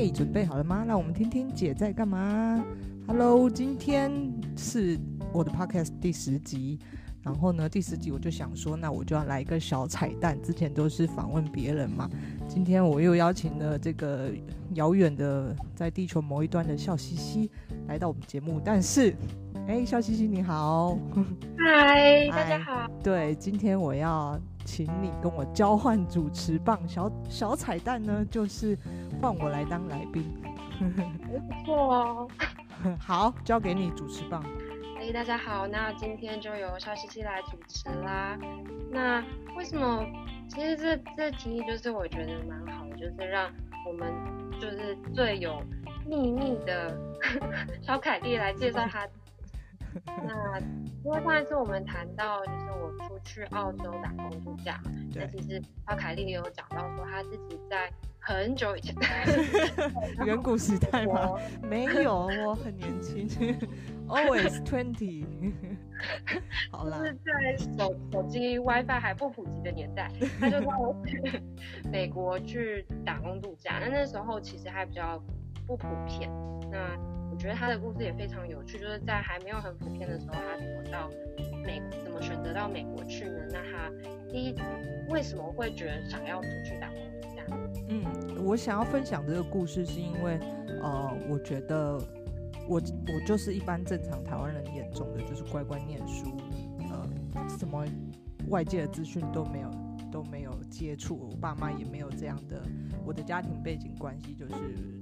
嘿，准备好了吗？让我们听听姐在干嘛。Hello，今天是我的 Podcast 第十集。然后呢，第十集我就想说，那我就要来一个小彩蛋。之前都是访问别人嘛，今天我又邀请了这个遥远的在地球某一端的笑嘻嘻来到我们节目。但是，哎，笑嘻嘻你好，嗨，大家好。对，今天我要请你跟我交换主持棒。小小彩蛋呢，就是换我来当来宾。不错哦。好，交给你主持棒。Hey, 大家好，那今天就由肖西西来主持啦。那为什么？其实这这提议就是我觉得蛮好的，就是让我们就是最有秘密的 小凯蒂来介绍她。那因为上一次我们谈到，就是我出去澳洲打工度假，那其实小凯丽也有讲到说，她自己在很久以前，远古时代吗？没有，我很年轻，always twenty。好啦，就是在手手机 WiFi 还不普及的年代，他就带我去美国去打工度假。那那时候其实还比较不普遍。那我觉得他的故事也非常有趣，就是在还没有很普遍的时候，他怎么到美，怎么选择到美国去呢？那他第一为什么会觉得想要出去打工度假？嗯，我想要分享这个故事，是因为呃，我觉得我我就是一般正常台湾人眼中的就是乖乖念书，呃，什么外界的资讯都没有都没有接触，我爸妈也没有这样的，我的家庭背景关系就是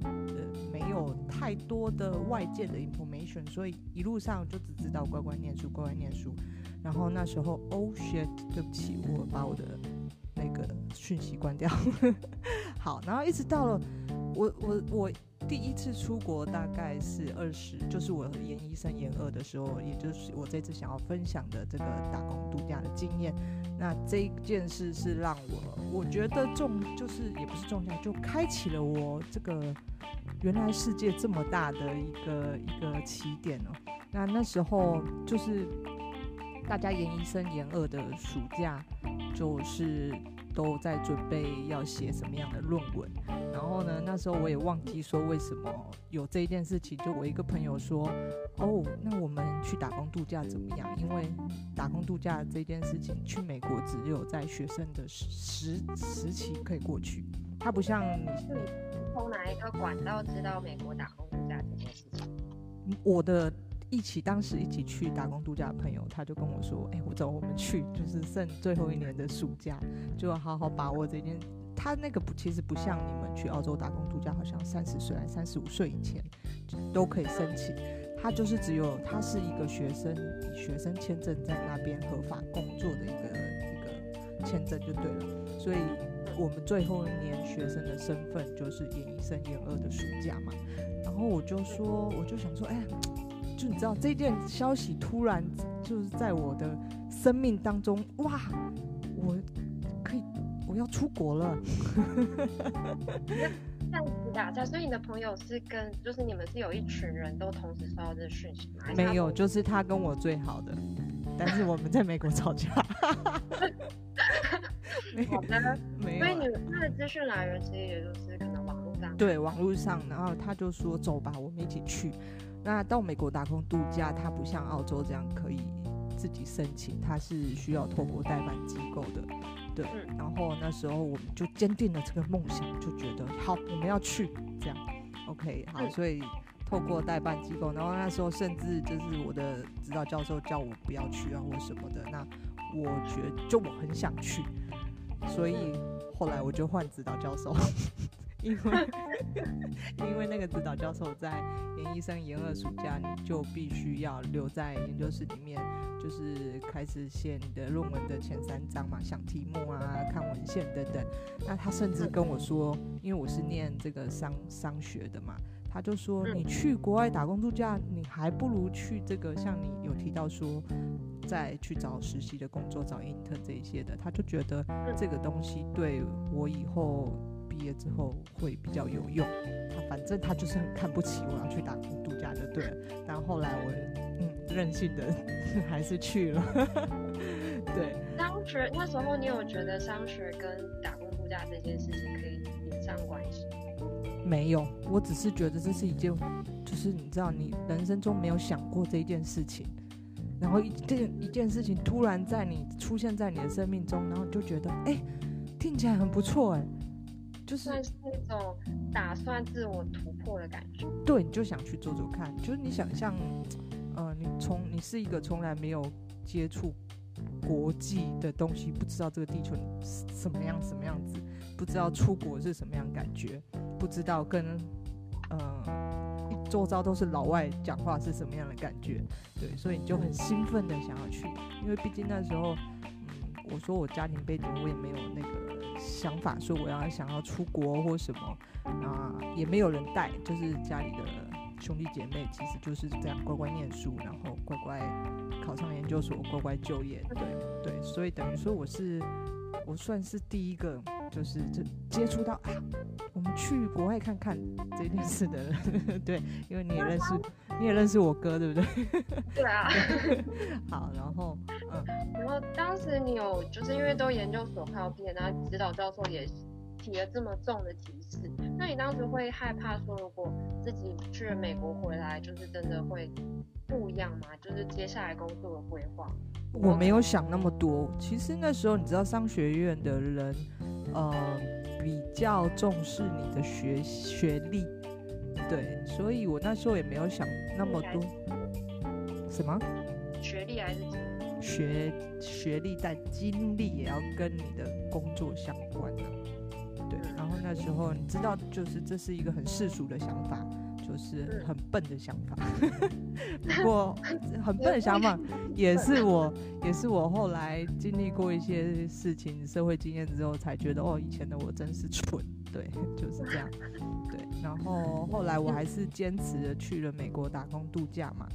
呃。没有太多的外界的 information，所以一路上就只知道乖乖念书，乖乖念书。然后那时候，oh shit，对不起，我把我的那个讯息关掉。好，然后一直到了我我我第一次出国，大概是二十，就是我研一生研二的时候，也就是我这次想要分享的这个打工度假的经验。那这件事是让我我觉得重，就是也不是重要，就开启了我这个。原来世界这么大的一个一个起点哦，那那时候就是大家研一生研二的暑假，就是都在准备要写什么样的论文。然后呢，那时候我也忘记说为什么有这一件事情，就我一个朋友说，哦，那我们去打工度假怎么样？因为打工度假这件事情，去美国只有在学生的时时期可以过去，它不像你你。从哪一个管道知道美国打工度假这件事情？我的一起当时一起去打工度假的朋友，他就跟我说：“哎、我走，我们去，就是剩最后一年的暑假，就要好好把握这件。他那个不，其实不像你们去澳洲打工度假，好像三十岁、三十五岁以前都可以申请。他就是只有他是一个学生，以学生签证在那边合法工作的一个一个签证就对了，所以。”我们最后一年学生的身份就是研一升研二的暑假嘛，然后我就说，我就想说，哎呀，就你知道这件消息突然就是在我的生命当中，哇，我可以我要出国了，这样子打架，所以你的朋友是跟就是你们是有一群人都同时收到这个讯息吗？没有，就是他跟我最好的，但是我们在美国吵架。好的，没有。所以你们他的资讯来源其实也就是可能网络上。对，网络上，然后他就说走吧，我们一起去。那到美国打工度假，他不像澳洲这样可以自己申请，他是需要透过代办机构的。对，嗯、然后那时候我们就坚定了这个梦想，就觉得好，我们要去这样。OK，好，嗯、所以透过代办机构，然后那时候甚至就是我的指导教授叫我不要去啊或什么的，那我觉得就我很想去。所以后来我就换指导教授，因为 因为那个指导教授在研一生研二暑假，你就必须要留在研究室里面，就是开始写你的论文的前三章嘛，想题目啊，看文献等等。那他甚至跟我说，因为我是念这个商商学的嘛，他就说你去国外打工度假，你还不如去这个，像你有提到说。再去找实习的工作，找 intern 这一些的，他就觉得这个东西对我以后业之后会比较有用。他反正他就是很看不起我要去打工度假就对了。但后来我嗯任性的 还是去了。对，当学那时候，你有觉得商学跟打工度假这件事情可以连上关系？没有，我只是觉得这是一件，就是你知道，你人生中没有想过这一件事情，然后一件一件事情突然在你出现在你的生命中，然后你就觉得，哎、欸，听起来很不错，哎，就是算是那种打算自我突破的感觉。对，你就想去做做看，就是你想象，呃，你从你是一个从来没有接触。国际的东西，不知道这个地球什么样什么样子，不知道出国是什么样感觉，不知道跟呃周遭都是老外讲话是什么样的感觉，对，所以你就很兴奋的想要去，因为毕竟那时候，嗯，我说我家庭背景，我也没有那个想法说我要想要出国或什么，啊，也没有人带，就是家里的。兄弟姐妹其实就是这样乖乖念书，然后乖乖考上研究所，乖乖就业。对对，所以等于说我是我算是第一个就是这接触到啊，我们去国外看看这件事的人。对，因为你也认识，你也认识我哥，对不对？对啊。好，然后嗯，然后当时你有就是因为都研究所快要毕业，然后指导教授也提了这么重的提示。那你当时会害怕说，如果自己去了美国回来，就是真的会不一样吗？就是接下来工作的规划？我没有想那么多。其实那时候你知道，商学院的人，呃，比较重视你的学学历，对，所以我那时候也没有想那么多。什么？学历还是学学历，但经历也要跟你的工作相关的。对，然后那时候你知道，就是这是一个很世俗的想法，就是很笨的想法。不过很笨的想法，也是我，也是我后来经历过一些事情、社会经验之后，才觉得哦，以前的我真是蠢。对，就是这样。对，然后后来我还是坚持的去了美国打工度假嘛。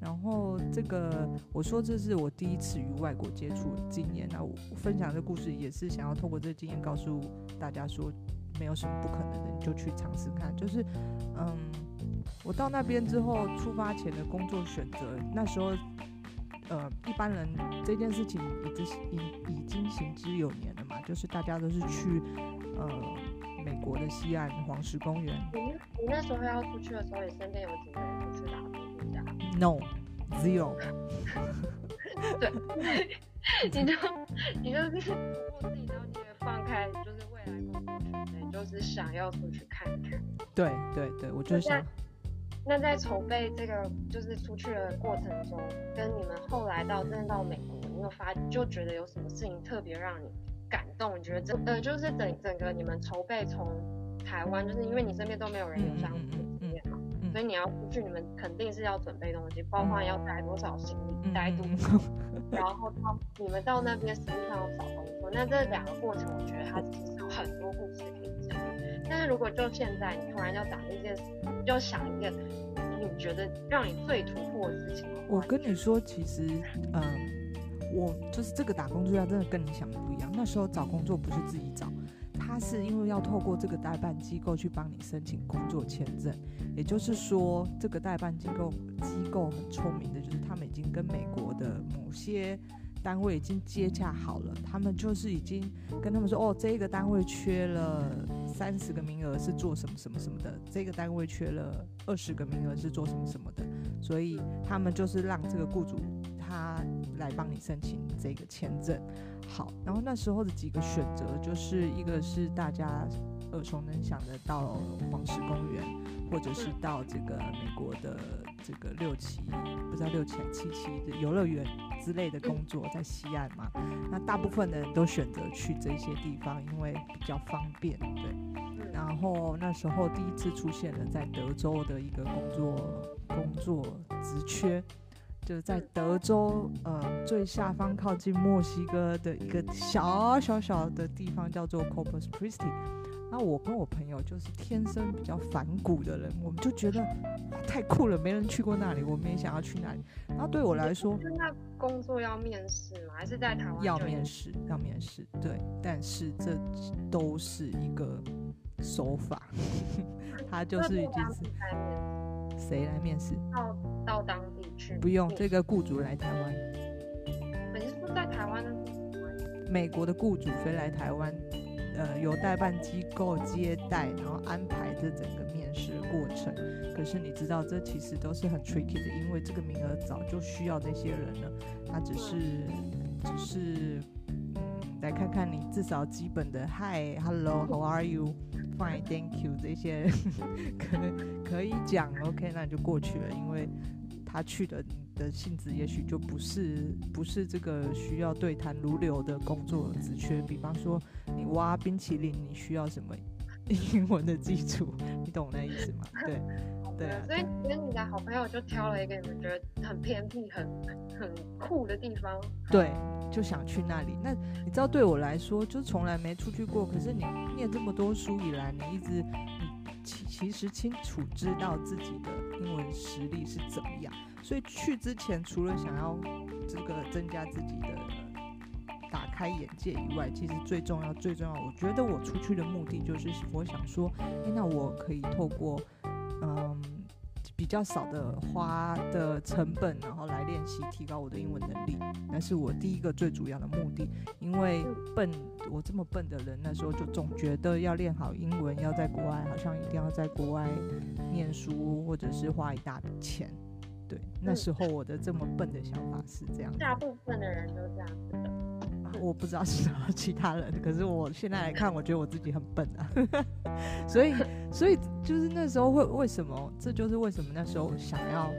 然后这个，我说这是我第一次与外国接触的经验。那我分享这故事也是想要透过这个经验告诉大家说，没有什么不可能的，你就去尝试看。就是，嗯，我到那边之后，出发前的工作选择，那时候，呃，一般人这件事情已经已已经行之有年了嘛，就是大家都是去，呃，美国的西岸黄石公园。你你那时候要出去的时候，你身边有几个人出去打工？No，zero。对，你就你就是我自己都觉得放开，就是未来工作选择，就是想要出去看看。对对对，我就想。那在筹备这个就是出去的过程中，跟你们后来到真的到美国，你有发就觉得有什么事情特别让你感动？你觉得这呃就是整整个你们筹备从台湾，就是因为你身边都没有人有这样子。所以你要出去，你们肯定是要准备东西，包括要带多少行李，带多少，然后到你们到那边实际上要找工作。那这两个过程，我觉得它其实有很多故事可以讲。但是如果就现在你突然要讲一件事，你就想一件你觉得让你最突破的事情。我跟你说，其实，嗯，我就是这个打工度假真的跟你想的不一样。那时候找工作不是自己找。他是因为要透过这个代办机构去帮你申请工作签证，也就是说，这个代办机构机构很聪明的，就是他们已经跟美国的某些单位已经接洽好了，他们就是已经跟他们说，哦，这个单位缺了三十个名额是做什么什么什么的，这个单位缺了二十个名额是做什么什么的，所以他们就是让这个雇主他来帮你申请这个签证。好，然后那时候的几个选择，就是一个是大家耳熟能详的到黄石公园，或者是到这个美国的这个六期，不知道六期还七期的游乐园之类的工作，在西岸嘛。那大部分的人都选择去这些地方，因为比较方便，对。然后那时候第一次出现了在德州的一个工作工作职缺。就是在德州，呃，最下方靠近墨西哥的一个小小小的地方，叫做 Corpus Christi。那我跟我朋友就是天生比较反骨的人，我们就觉得太酷了，没人去过那里，我们也想要去那里。然后对我来说，那工作要面试吗？还是在台湾？要面试，要面试。对，但是这都是一个手法，他就是已经是谁来面试？到到当地去？不用，这个雇主来台湾。你是不是在台湾呢？美国的雇主飞来台湾，呃，由代办机构接待，然后安排这整个面试过程。可是你知道，这其实都是很 tricky 的，因为这个名额早就需要这些人了，他只是只是。来看看你至少基本的 Hi Hello How are you Fine Thank you 这些 可能可以讲 OK，那你就过去了，因为他去的你的性质也许就不是不是这个需要对谈如流的工作职缺，比方说你挖冰淇淋，你需要什么英文的基础，你懂那意思吗？对。对啊，所以跟你的好朋友就挑了一个你们觉得很偏僻、很很酷的地方。对，就想去那里。那你知道，对我来说，就从来没出去过。可是你念这么多书以来，你一直你其其实清楚知道自己的英文实力是怎么样。所以去之前，除了想要这个增加自己的打开眼界以外，其实最重要、最重要，我觉得我出去的目的就是我想说，诶，那我可以透过。嗯，比较少的花的成本，然后来练习提高我的英文能力，那是我第一个最主要的目的。因为笨，我这么笨的人，那时候就总觉得要练好英文，要在国外，好像一定要在国外念书，或者是花一大笔钱。对，那时候我的这么笨的想法是这样。大部分的人都这样。我不知道是什么其他人，可是我现在来看，我觉得我自己很笨啊，所以，所以就是那时候会为什么？这就是为什么那时候想要，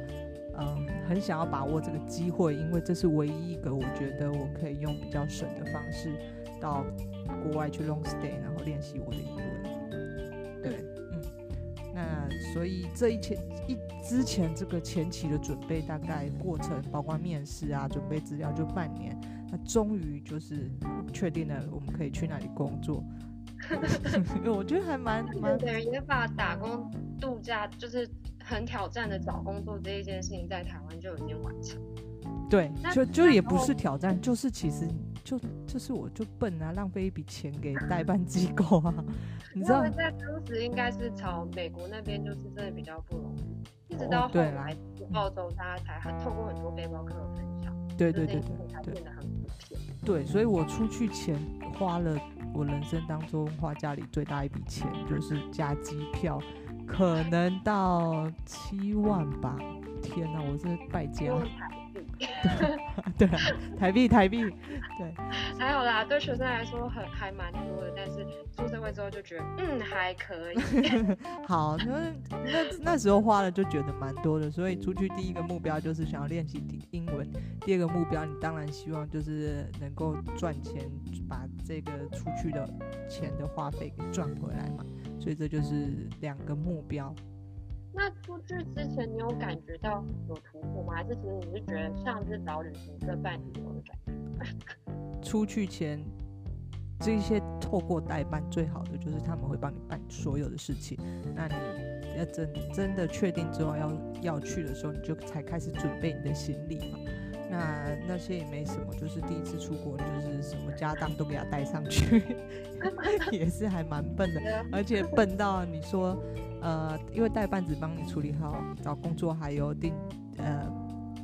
嗯，很想要把握这个机会，因为这是唯一一个我觉得我可以用比较省的方式到国外去 long stay，然后练习我的英文。对，嗯，那所以这一前一之前这个前期的准备，大概过程包括面试啊，准备资料就半年。那终于就是确定了，我们可以去那里工作。我觉得还蛮蛮等于也把打工度假就是很挑战的找工作这一件事情，在台湾就已经完成。对，就就也不是挑战，就是其实就就是我就笨啊，浪费一笔钱给代办机构啊。你知道，在当时应该是朝美国那边，就是真的比较不容易，一直到后来澳洲，大家才很透过很多背包客对对对对对。对，所以我出去前花了我人生当中花家里最大一笔钱，就是加机票，可能到七万吧。天哪，我是败家。对，对，台币台币，对，还有啦，对学生来说很还蛮多的，但是出社会之后就觉得嗯还可以。好，那那那时候花了就觉得蛮多的，所以出去第一个目标就是想要练习英文，第二个目标你当然希望就是能够赚钱，把这个出去的钱的花费给赚回来嘛，所以这就是两个目标。那出去之前，你有感觉到有突破吗？还是其实你是觉得像是找旅行社办旅游的感觉？出去前，这些透过代办最好的就是他们会帮你办所有的事情。那你要真真的确定之后要要去的时候，你就才开始准备你的行李嘛。那那些也没什么，就是第一次出国，就是什么家当都给他带上去，也是还蛮笨的，而且笨到你说。呃，因为代办只帮你处理好找工作，还有订呃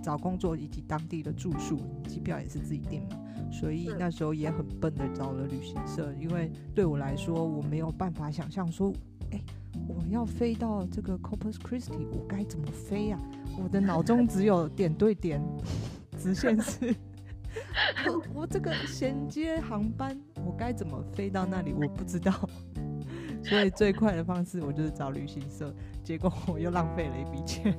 找工作以及当地的住宿，机票也是自己订嘛，所以那时候也很笨的找了旅行社，因为对我来说我没有办法想象说，哎，我要飞到这个 Corpus Christi，我该怎么飞呀？我的脑中只有 点对点直线式，我我这个衔接航班，我该怎么飞到那里？我不知道。所以最快的方式，我就是找旅行社，结果我又浪费了一笔钱。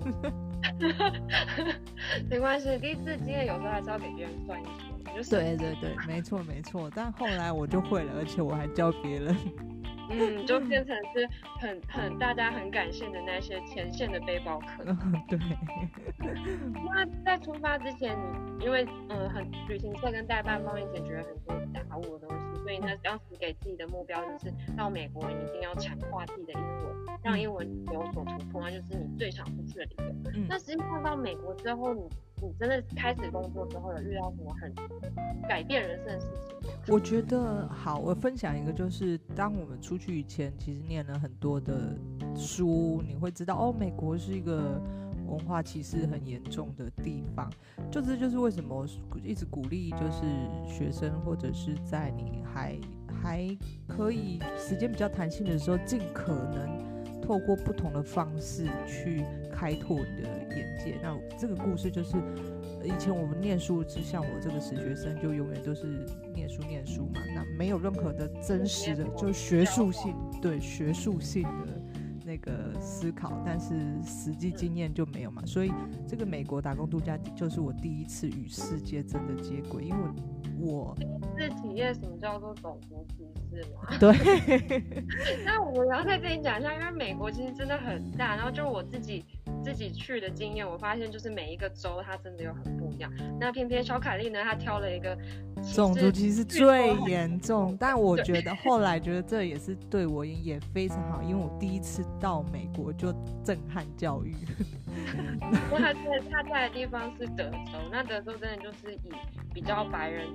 没关系，第一次经验有时候还是要给别人算一算。就是、对对对，没错没错。但后来我就会了，而且我还教别人。嗯，就变成是很很大家很感谢的那些前线的背包客。对。那在出发之前，你因为嗯很旅行社跟代办方面解决了很多杂物的东西，所以那当时给自己的目标就是到美国一定要强化自己的英文，让英文有所突破，那就是你最想出去的理由。嗯。那实际上到美国之后，你你真的开始工作之后，有遇到什么很改变人生的事情？我觉得好，我分享一个，就是当我们出去以前，其实念了很多的书，你会知道哦，美国是一个文化歧视很严重的地方。就这就是为什么一直鼓励，就是学生或者是在你还还可以时间比较弹性的时候，尽可能透过不同的方式去开拓你的眼界。那这个故事就是。以前我们念书，就像我这个实学生，就永远都是念书念书嘛，那没有任何的真实的，就学术性，对学术性的那个思考，但是实际经验就没有嘛。所以这个美国打工度假就是我第一次与世界真的接轨，因为我是体验什么叫做种族歧视嘛。对。那我要在这里讲一下，因为美国其实真的很大，然后就我自己。自己去的经验，我发现就是每一个州它真的有很不一样。那偏偏小凯丽呢，她挑了一个种族歧视最严重，但我觉得后来觉得这也是对我也非常好，因为我第一次到美国就震撼教育。他在他在的地方是德州，那德州真的就是以比较白人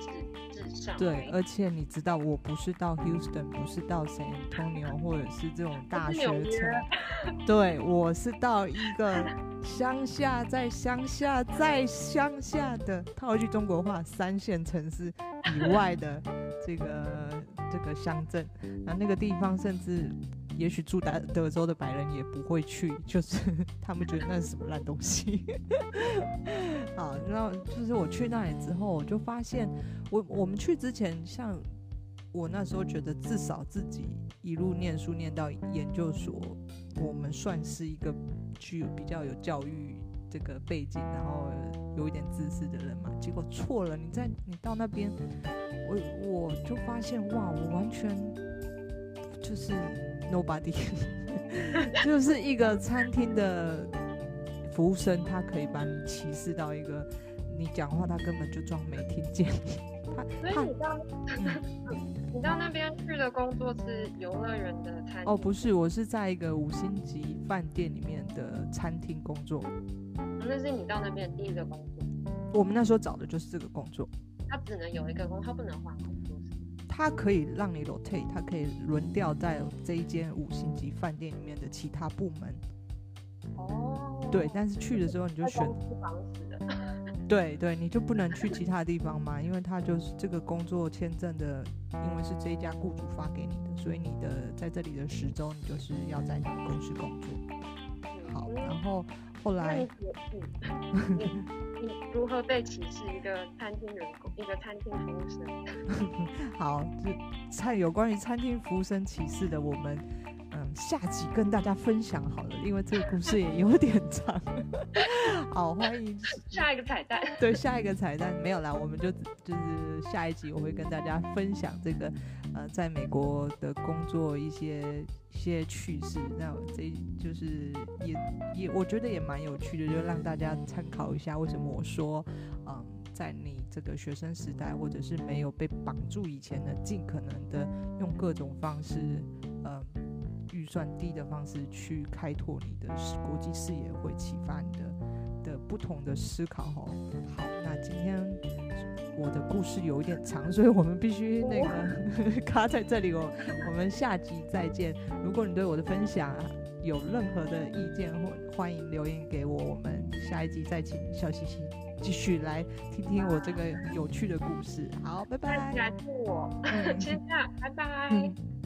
至至上。对，而且你知道，我不是到 Houston，不是到 San Antonio，或者是这种大学城。对，我是到一个乡下，在乡下，在乡下的套一句中国话，三线城市以外的这个这个乡镇，那那个地方甚至。也许住在德州的白人也不会去，就是他们觉得那是什么烂东西。好，然后就是我去那里之后，我就发现，我我们去之前，像我那时候觉得，至少自己一路念书念到研究所，我们算是一个具有比较有教育这个背景，然后有一点知识的人嘛。结果错了，你在你到那边，我我就发现哇，我完全就是。Nobody，就是一个餐厅的服务生，他可以把你歧视到一个，你讲话他根本就装没听见。他所以你到，嗯、你到那边去的工作是游乐园的餐厅？哦，不是，我是在一个五星级饭店里面的餐厅工作。那是你到那边第一个工作？我们那时候找的就是这个工作。他只能有一个工，他不能换工作。它可以让你 rotate，它可以轮调在这一间五星级饭店里面的其他部门。哦，对，但是去的时候你就选。对对，你就不能去其他地方嘛，因为他就是这个工作签证的，因为是这一家雇主发给你的，所以你的在这里的十周，你就是要在你的公司工作。好，然后后来。你如何被歧视？一个餐厅员工，一个餐厅服务生。好，就餐有关于餐厅服务生歧视的，我们嗯下集跟大家分享好了，因为这个故事也有点长。好，欢迎下一个彩蛋。对，下一个彩蛋没有啦，我们就就是下一集我会跟大家分享这个呃在美国的工作一些。一些趣事，那这就是也也我觉得也蛮有趣的，就让大家参考一下为什么我说，嗯，在你这个学生时代或者是没有被绑住以前呢，尽可能的用各种方式，嗯，预算低的方式去开拓你的国际视野，会启发你的的不同的思考。哈，好，那今天。我的故事有一点长，所以我们必须那个 卡在这里哦。我们下集再见。如果你对我的分享有任何的意见，或欢迎留言给我。我们下一集再请笑嘻嘻继续来听听我这个有趣的故事。好，拜拜。感谢我，先这样，拜拜。嗯